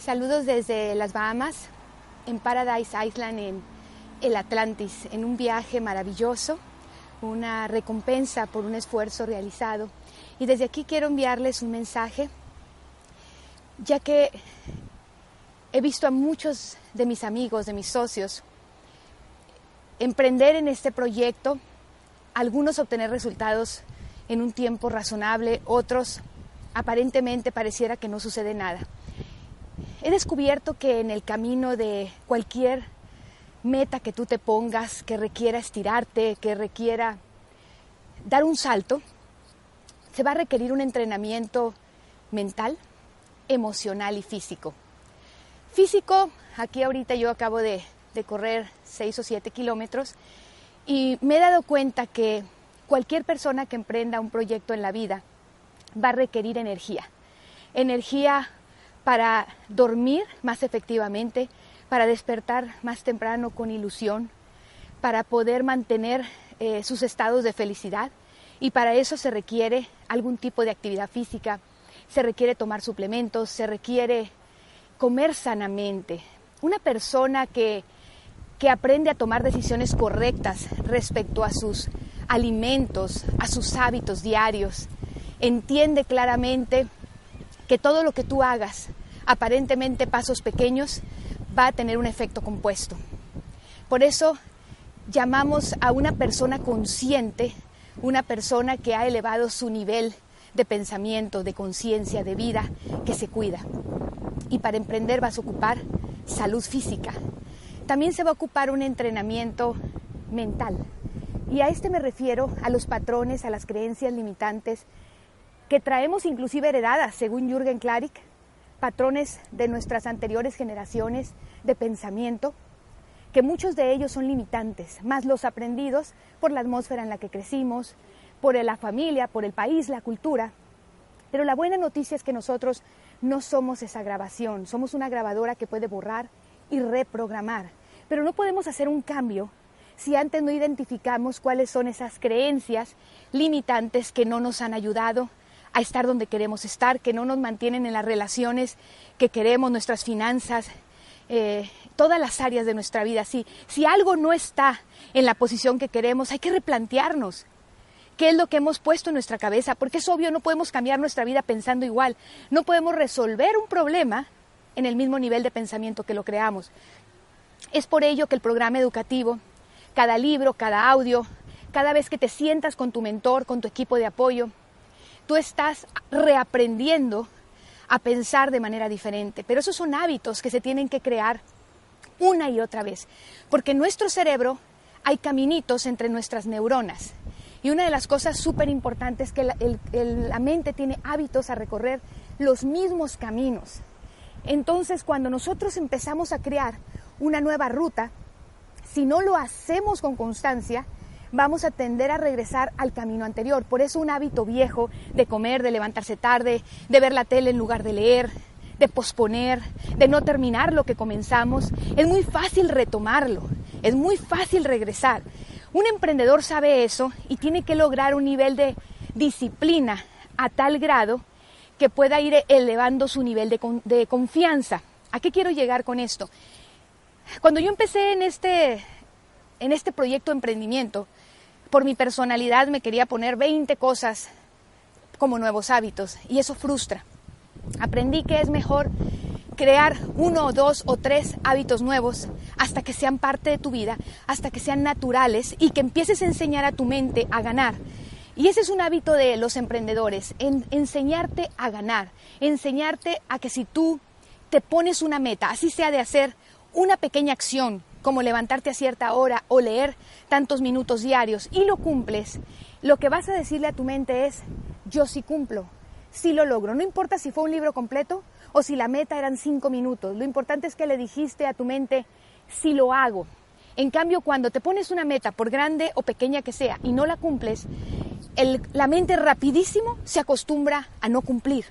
Saludos desde las Bahamas, en Paradise Island, en el Atlantis, en un viaje maravilloso, una recompensa por un esfuerzo realizado. Y desde aquí quiero enviarles un mensaje, ya que he visto a muchos de mis amigos, de mis socios, emprender en este proyecto, algunos obtener resultados en un tiempo razonable, otros aparentemente pareciera que no sucede nada. He descubierto que en el camino de cualquier meta que tú te pongas, que requiera estirarte, que requiera dar un salto, se va a requerir un entrenamiento mental, emocional y físico. Físico, aquí ahorita yo acabo de, correr 6 o 7 kilómetros y me he dado cuenta que cualquier persona que emprenda un proyecto en la vida va a requerir energía. Energía para dormir más efectivamente, para despertar más temprano con ilusión, para poder mantener eh, sus estados de felicidad y para eso se requiere algún tipo de actividad física, se requiere tomar suplementos, se requiere comer sanamente. Una persona que, que aprende a tomar decisiones correctas respecto a sus alimentos, a sus hábitos diarios, entiende claramente que todo lo que tú hagas, aparentemente pasos pequeños, va a tener un efecto compuesto. Por eso llamamos a una persona consciente, una persona que ha elevado su nivel de pensamiento, de conciencia, de vida, que se cuida. Y para emprender vas a ocupar salud física. También se va a ocupar un entrenamiento mental. Y a este me refiero a los patrones, a las creencias limitantes que traemos inclusive heredadas, según Jürgen Klarik, patrones de nuestras anteriores generaciones de pensamiento, que muchos de ellos son limitantes, más los aprendidos por la atmósfera en la que crecimos, por la familia, por el país, la cultura. Pero la buena noticia es que nosotros no somos esa grabación, somos una grabadora que puede borrar y reprogramar. Pero no podemos hacer un cambio si antes no identificamos cuáles son esas creencias limitantes que no nos han ayudado a estar donde queremos estar, que no nos mantienen en las relaciones que queremos, nuestras finanzas, eh, todas las áreas de nuestra vida. Si, si algo no está en la posición que queremos, hay que replantearnos qué es lo que hemos puesto en nuestra cabeza, porque es obvio, no podemos cambiar nuestra vida pensando igual, no podemos resolver un problema en el mismo nivel de pensamiento que lo creamos. Es por ello que el programa educativo, cada libro, cada audio, cada vez que te sientas con tu mentor, con tu equipo de apoyo, tú estás reaprendiendo a pensar de manera diferente. Pero esos son hábitos que se tienen que crear una y otra vez, porque en nuestro cerebro hay caminitos entre nuestras neuronas. Y una de las cosas súper importantes es que la, la mente tiene hábitos a recorrer los mismos caminos. Entonces, cuando nosotros empezamos a crear una nueva ruta, si no lo hacemos con constancia, vamos a tender a regresar al camino anterior. Por eso un hábito viejo de comer, de levantarse tarde, de ver la tele en lugar de leer, de posponer, de no terminar lo que comenzamos, es muy fácil retomarlo, es muy fácil regresar. Un emprendedor sabe eso y tiene que lograr un nivel de disciplina a tal grado que pueda ir elevando su nivel de, de confianza. ¿A qué quiero llegar con esto? Cuando yo empecé en este, en este proyecto de emprendimiento, por mi personalidad me quería poner 20 cosas como nuevos hábitos y eso frustra. Aprendí que es mejor crear uno, dos o tres hábitos nuevos hasta que sean parte de tu vida, hasta que sean naturales y que empieces a enseñar a tu mente a ganar. Y ese es un hábito de los emprendedores, en enseñarte a ganar, enseñarte a que si tú te pones una meta, así sea de hacer una pequeña acción como levantarte a cierta hora o leer tantos minutos diarios y lo cumples, lo que vas a decirle a tu mente es, yo sí cumplo, sí lo logro. No importa si fue un libro completo o si la meta eran cinco minutos, lo importante es que le dijiste a tu mente, sí lo hago. En cambio, cuando te pones una meta, por grande o pequeña que sea, y no la cumples, la mente rapidísimo se acostumbra a no cumplir.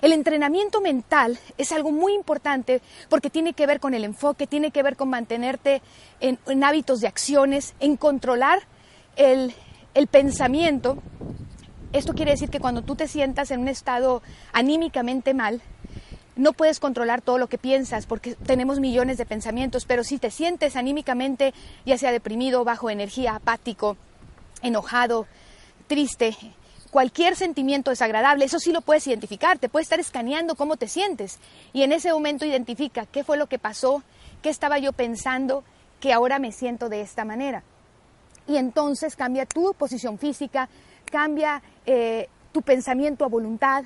El entrenamiento mental es algo muy importante porque tiene que ver con el enfoque, tiene que ver con mantenerte en, hábitos de acciones, en controlar el, el pensamiento. Esto quiere decir que cuando tú te sientas en un estado anímicamente mal, no puedes controlar todo lo que piensas porque tenemos millones de pensamientos, pero si te sientes anímicamente, ya sea deprimido, bajo energía, apático, enojado, triste, cualquier sentimiento desagradable, eso sí lo puedes identificar, te puedes estar escaneando cómo te sientes y en ese momento identifica qué fue lo que pasó, qué estaba yo pensando, que ahora me siento de esta manera. Y entonces cambia tu posición física, cambia eh, tu pensamiento a voluntad,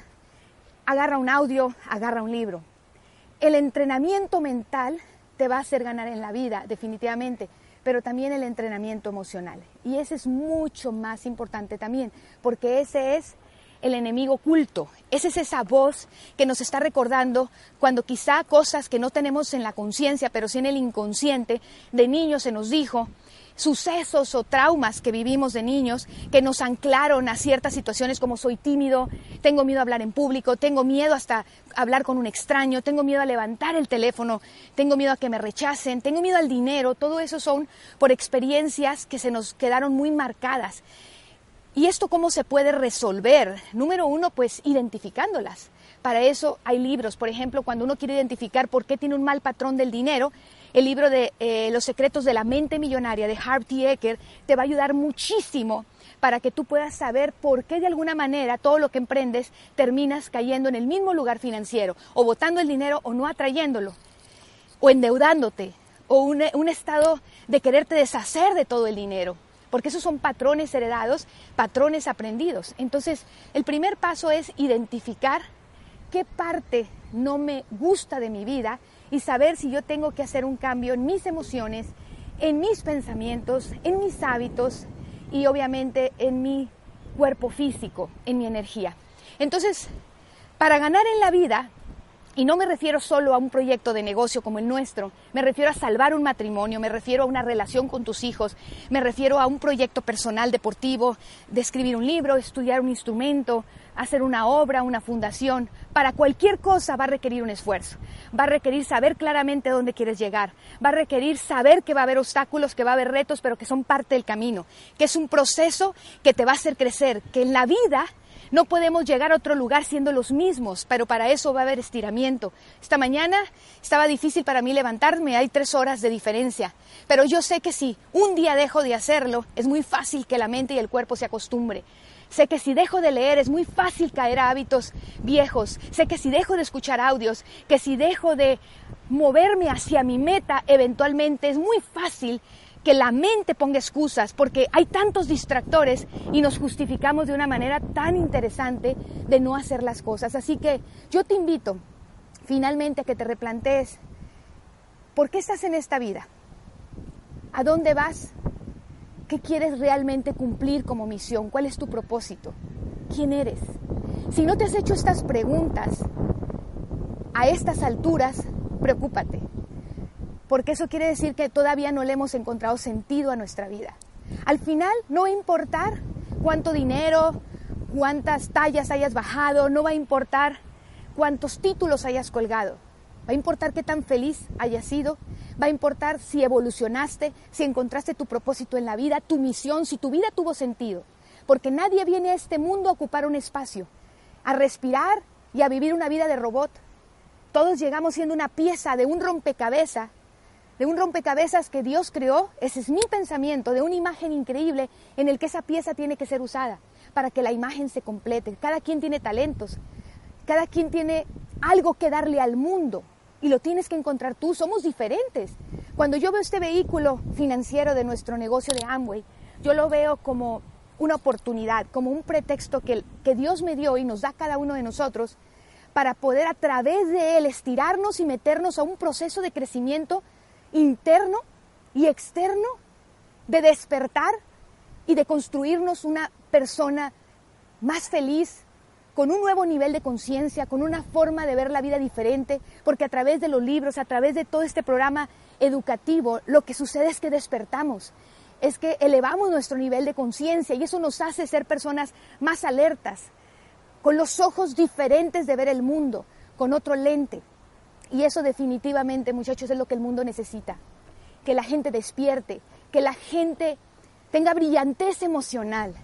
agarra un audio, agarra un libro. El entrenamiento mental te va a hacer ganar en la vida, definitivamente pero también el entrenamiento emocional. Y ese es mucho más importante también, porque ese es el enemigo oculto. Esa es esa voz que nos está recordando cuando quizá cosas que no tenemos en la conciencia, pero sí en el inconsciente, de niños se nos dijo, sucesos o traumas que vivimos de niños que nos anclaron a ciertas situaciones como soy tímido, tengo miedo a hablar en público, tengo miedo hasta hablar con un extraño, tengo miedo a levantar el teléfono, tengo miedo a que me rechacen, tengo miedo al dinero, todo eso son por experiencias que se nos quedaron muy marcadas. ¿Y esto cómo se puede resolver? Número uno, pues identificándolas. Para eso hay libros, por ejemplo, cuando uno quiere identificar por qué tiene un mal patrón del dinero, el libro de eh, Los secretos de la mente millonaria de Harv T. Te va a ayudar muchísimo para que tú puedas saber por qué de alguna manera todo lo que emprendes terminas cayendo en el mismo lugar financiero, o botando el dinero o no atrayéndolo, o endeudándote, o un estado de quererte deshacer de todo el dinero porque esos son patrones heredados, patrones aprendidos. Entonces, el primer paso es identificar qué parte no me gusta de mi vida y saber si yo tengo que hacer un cambio en mis emociones, en mis pensamientos, en mis hábitos y obviamente en mi cuerpo físico, en mi energía. Entonces, para ganar en la vida, y no me refiero solo a un proyecto de negocio como el nuestro, me refiero a salvar un matrimonio, me refiero a una relación con tus hijos, me refiero a un proyecto personal deportivo, de escribir un libro, estudiar un instrumento, hacer una obra, una fundación. Para cualquier cosa va a requerir un esfuerzo, va a requerir saber claramente dónde quieres llegar, va a requerir saber que va a haber obstáculos, que va a haber retos, pero que son parte del camino, que es un proceso que te va a hacer crecer, que en la vida no podemos llegar a otro lugar siendo los mismos, pero para eso va a haber estiramiento. Esta mañana estaba difícil para mí levantarme, hay tres horas de diferencia, pero yo sé que si un día dejo de hacerlo, es muy fácil que la mente y el cuerpo se acostumbre. Sé que si dejo de leer es muy fácil caer a hábitos viejos. Sé que si dejo de escuchar audios, que si dejo de moverme hacia mi meta, eventualmente es muy fácil que la mente ponga excusas, porque hay tantos distractores y nos justificamos de una manera tan interesante de no hacer las cosas. Así que yo te invito finalmente a que te replantees, ¿por qué estás en esta vida? ¿A dónde vas? ¿Qué quieres realmente cumplir como misión? ¿Cuál es tu propósito? ¿Quién eres? Si no te has hecho estas preguntas a estas alturas, preocúpate porque eso quiere decir que todavía no le hemos encontrado sentido a nuestra vida. Al final no va a importar cuánto dinero, cuántas tallas hayas bajado, no va a importar cuántos títulos hayas colgado. Va a importar qué tan feliz hayas sido, va a importar si evolucionaste, si encontraste tu propósito en la vida, tu misión, si tu vida tuvo sentido. Porque nadie viene a este mundo a ocupar un espacio, a respirar y a vivir una vida de robot. Todos llegamos siendo una pieza de un rompecabezas de un rompecabezas que Dios creó, ese es mi pensamiento, de una imagen increíble en el que esa pieza tiene que ser usada para que la imagen se complete. Cada quien tiene talentos, cada quien tiene algo que darle al mundo y lo tienes que encontrar tú, somos diferentes. Cuando yo veo este vehículo financiero de nuestro negocio de Amway, yo lo veo como una oportunidad, como un pretexto que, que Dios me dio y nos da cada uno de nosotros para poder a través de él estirarnos y meternos a un proceso de crecimiento interno y externo de despertar y de construirnos una persona más feliz, con un nuevo nivel de conciencia, con una forma de ver la vida diferente, porque a través de los libros, a través de todo este programa educativo, lo que sucede es que despertamos, es que elevamos nuestro nivel de conciencia y eso nos hace ser personas más alertas, con los ojos diferentes de ver el mundo, con otro lente. Y eso definitivamente, muchachos, es lo que el mundo necesita. Que la gente despierte, que la gente tenga brillantez emocional,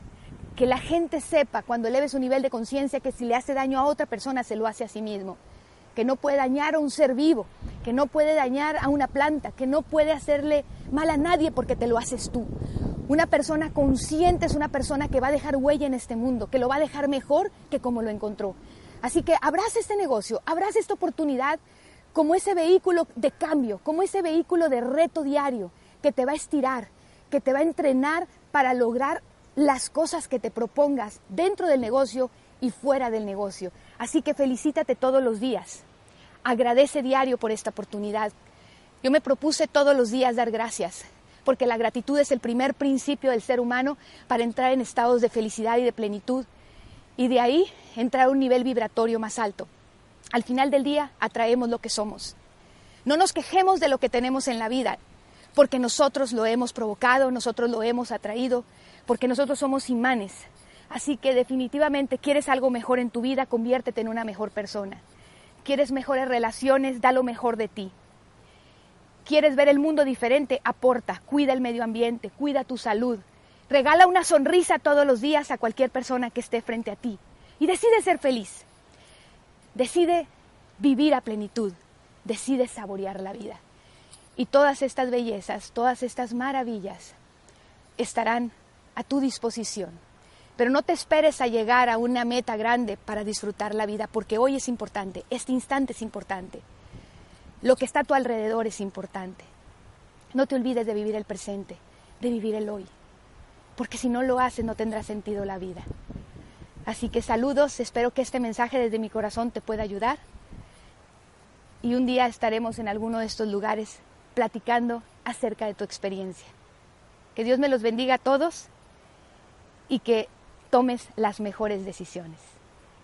que la gente sepa cuando eleve su nivel de conciencia que si le hace daño a otra persona se lo hace a sí mismo. que no puede dañar a un ser vivo, que no puede dañar a una planta, que no puede hacerle mal a nadie porque te lo haces tú. Una persona consciente es una persona que va a dejar huella en este mundo, que lo va a dejar mejor que como lo encontró. Así que abraza este negocio, abraza esta oportunidad como ese vehículo de cambio, como ese vehículo de reto diario que te va a estirar, que te va a entrenar para lograr las cosas que te propongas dentro del negocio y fuera del negocio. Así que felicítate todos los días. Agradece diario por esta oportunidad. Yo me propuse todos los días dar gracias, porque la gratitud es el primer principio del ser humano para entrar en estados de felicidad y de plenitud y de ahí entrar a un nivel vibratorio más alto. Al final del día atraemos lo que somos. No nos quejemos de lo que tenemos en la vida, porque nosotros lo hemos provocado, nosotros lo hemos atraído, porque nosotros somos imanes. Así que definitivamente quieres algo mejor en tu vida, conviértete en una mejor persona. Quieres mejores relaciones, da lo mejor de ti. Quieres ver el mundo diferente, aporta, cuida el medio ambiente, cuida tu salud. Regala una sonrisa todos los días a cualquier persona que esté frente a ti y decide ser feliz. Decide vivir a plenitud, decide saborear la vida. Y todas estas bellezas, todas estas maravillas estarán a tu disposición. Pero no te esperes a llegar a una meta grande para disfrutar la vida, porque hoy es importante, este instante es importante. Lo que está a tu alrededor es importante. No te olvides de vivir el presente, de vivir el hoy, porque si no lo haces no tendrá sentido la vida. Así que saludos, espero que este mensaje desde mi corazón te pueda ayudar y un día estaremos en alguno de estos lugares platicando acerca de tu experiencia. Que Dios me los bendiga a todos y que tomes las mejores decisiones.